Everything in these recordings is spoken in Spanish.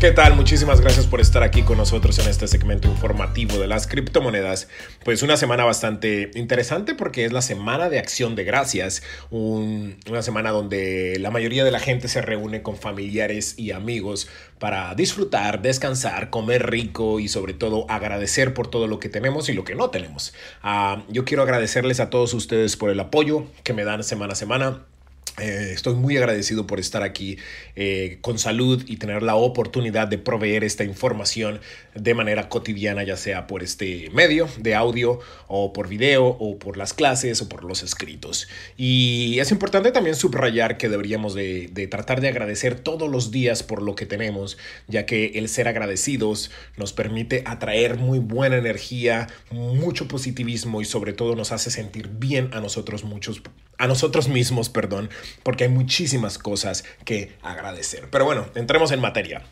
¿Qué tal? Muchísimas gracias por estar aquí con nosotros en este segmento informativo de las criptomonedas. Pues una semana bastante interesante porque es la semana de acción de gracias, una semana donde la mayoría de la gente se reúne con familiares y amigos para disfrutar, descansar, comer rico y sobre todo agradecer por todo lo que tenemos y lo que no tenemos. Ah, yo quiero agradecerles a todos ustedes por el apoyo que me dan semana a semana. Eh, estoy muy agradecido por estar aquí eh, con salud y tener la oportunidad de proveer esta información de manera cotidiana, ya sea por este medio de audio o por video o por las clases o por los escritos. Y es importante también subrayar que deberíamos de, de tratar de agradecer todos los días por lo que tenemos, ya que el ser agradecidos nos permite atraer muy buena energía, mucho positivismo y sobre todo nos hace sentir bien a nosotros muchos a nosotros mismos, perdón, porque hay muchísimas cosas que agradecer. Pero bueno, entremos en materia.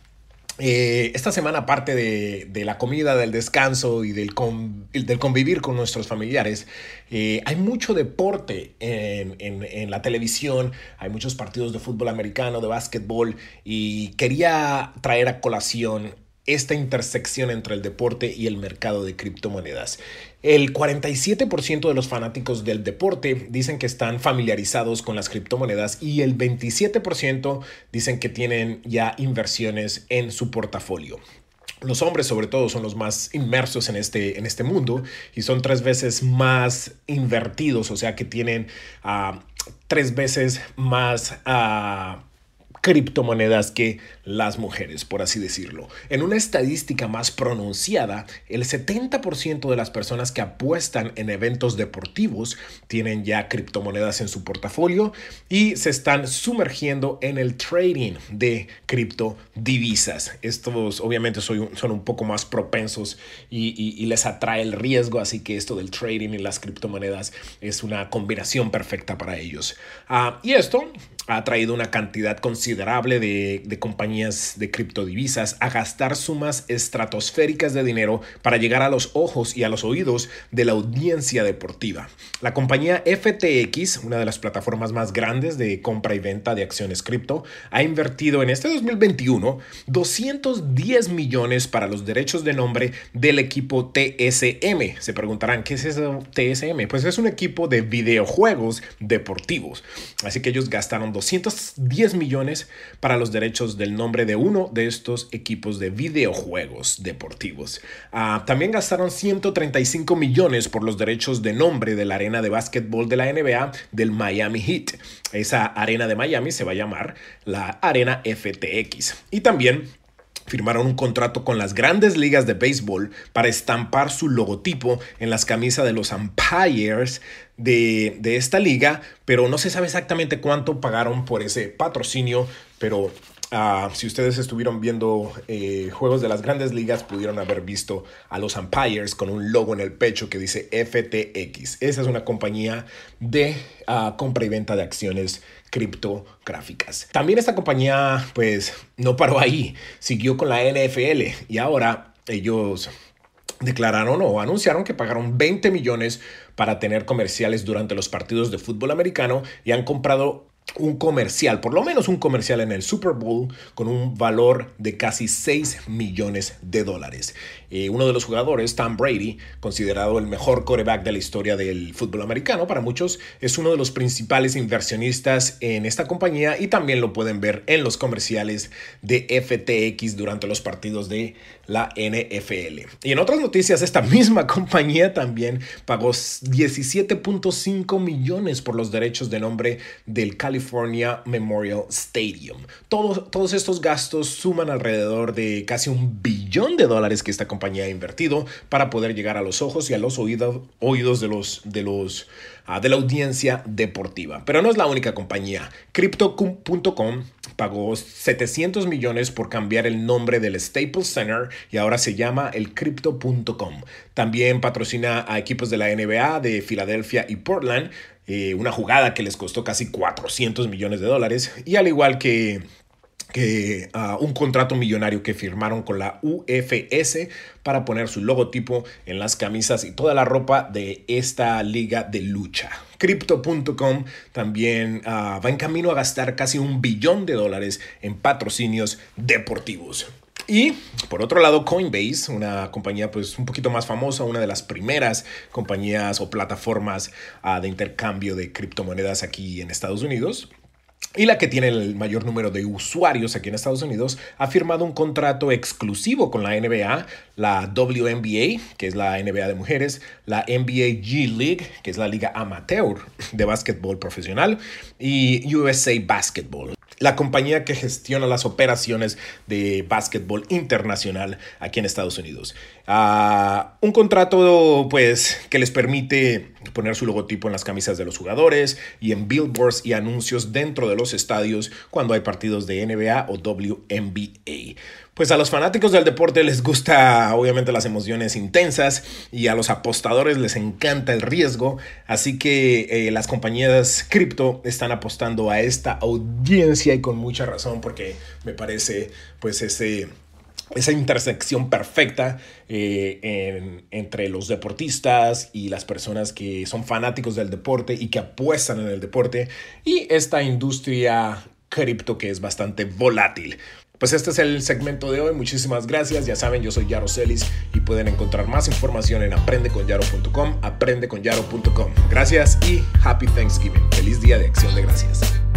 Eh, esta semana, aparte de, la comida, del descanso y del, convivir con nuestros familiares, eh, hay mucho deporte en, en, la televisión, hay muchos partidos de fútbol americano, de básquetbol, y quería traer a colación esta intersección entre el deporte y el mercado de criptomonedas. El 47% de los fanáticos del deporte dicen que están familiarizados con las criptomonedas y el 27% dicen que tienen ya inversiones en su portafolio. Los hombres sobre todo son los más inmersos en este, en este mundo y son tres veces más invertidos, o sea que tienen ah, tres veces más... Uh, criptomonedas que las mujeres, por así decirlo. En una estadística más pronunciada, el 70% de las personas que apuestan en eventos deportivos tienen ya criptomonedas en su portafolio y se están sumergiendo en el trading de criptodivisas. Estos obviamente son un poco más propensos y, les atrae el riesgo, así que esto del trading y las criptomonedas es una combinación perfecta para ellos. Ah, y esto ha traído una cantidad considerable de, compañías de criptodivisas a gastar sumas estratosféricas de dinero para llegar a los ojos y a los oídos de la audiencia deportiva. La compañía FTX, una de las plataformas más grandes de compra y venta de acciones cripto, ha invertido en este 2021 210 millones para los derechos de nombre del equipo TSM. Se preguntarán, ¿qué es eso TSM? Pues es un equipo de videojuegos deportivos. Así que ellos gastaron 210 millones para los derechos del nombre de uno de estos equipos de videojuegos deportivos. Ah, también gastaron 135 millones por los derechos de nombre de la arena de básquetbol de la NBA del Miami Heat. Esa arena de Miami se va a llamar la Arena FTX. Y también firmaron un contrato con las grandes ligas de béisbol para estampar su logotipo en las camisas de los umpires de, de, esta liga, pero no se sabe exactamente cuánto pagaron por ese patrocinio, pero Ah, si ustedes estuvieron viendo eh, juegos de las grandes ligas, pudieron haber visto a los umpires con un logo en el pecho que dice FTX. Esa es una compañía de ah, compra y venta de acciones criptográficas. También esta compañía, pues, no paró ahí, siguió con la NFL y ahora ellos declararon o anunciaron que pagaron 20 millones para tener comerciales durante los partidos de fútbol americano y han comprado un comercial, por lo menos un comercial en el Super Bowl con un valor de casi 6 millones de dólares. Eh, uno de los jugadores, Tom Brady, considerado el mejor quarterback de la historia del fútbol americano, para muchos es uno de los principales inversionistas en esta compañía y también lo pueden ver en los comerciales de FTX durante los partidos de la NFL. Y en otras noticias, esta misma compañía también pagó 17.5 millones por los derechos de nombre del California Memorial Stadium. Todos, todos estos gastos suman alrededor de casi un billón de dólares que esta compañía ha invertido para poder llegar a los ojos y a los oídos, oídos de los, de los Ah, de la audiencia deportiva. Pero no es la única compañía. Crypto.com pagó 700 millones por cambiar el nombre del Staples Center y ahora se llama el Crypto.com. También patrocina a equipos de la NBA de Filadelfia y Portland, eh, una jugada que les costó casi 400 millones de dólares. Y al igual que que ah, un contrato millonario que firmaron con la UFS para poner su logotipo en las camisas y toda la ropa de esta liga de lucha. Crypto.com también ah, va en camino a gastar casi un billón de dólares en patrocinios deportivos. Y por otro lado, Coinbase, una compañía pues un poquito más famosa, una de las primeras compañías o plataformas uh, de intercambio de criptomonedas aquí en Estados Unidos, y la que tiene el mayor número de usuarios aquí en Estados Unidos, ha firmado un contrato exclusivo con la NBA, la WNBA, que es la NBA de mujeres, la NBA G League, que es la liga amateur de básquetbol profesional, y USA Basketball la compañía que gestiona las operaciones de básquetbol internacional aquí en Estados Unidos. Uh, un contrato pues que les permite poner su logotipo en las camisas de los jugadores y en billboards y anuncios dentro de los estadios cuando hay partidos de NBA o WNBA. Pues a los fanáticos del deporte les gusta obviamente las emociones intensas y a los apostadores les encanta el riesgo, así que eh, las compañías cripto están apostando a esta audiencia y con mucha razón porque me parece pues ese esa intersección perfecta eh, entre los deportistas y las personas que son fanáticos del deporte y que apuestan en el deporte y esta industria cripto que es bastante volátil. Pues este es el segmento de hoy. Muchísimas gracias. Ya saben, yo soy Yaro Celis y pueden encontrar más información en aprendeconyaro.com, aprendeconyaro.com. Gracias y happy Thanksgiving. Feliz día de acción de gracias.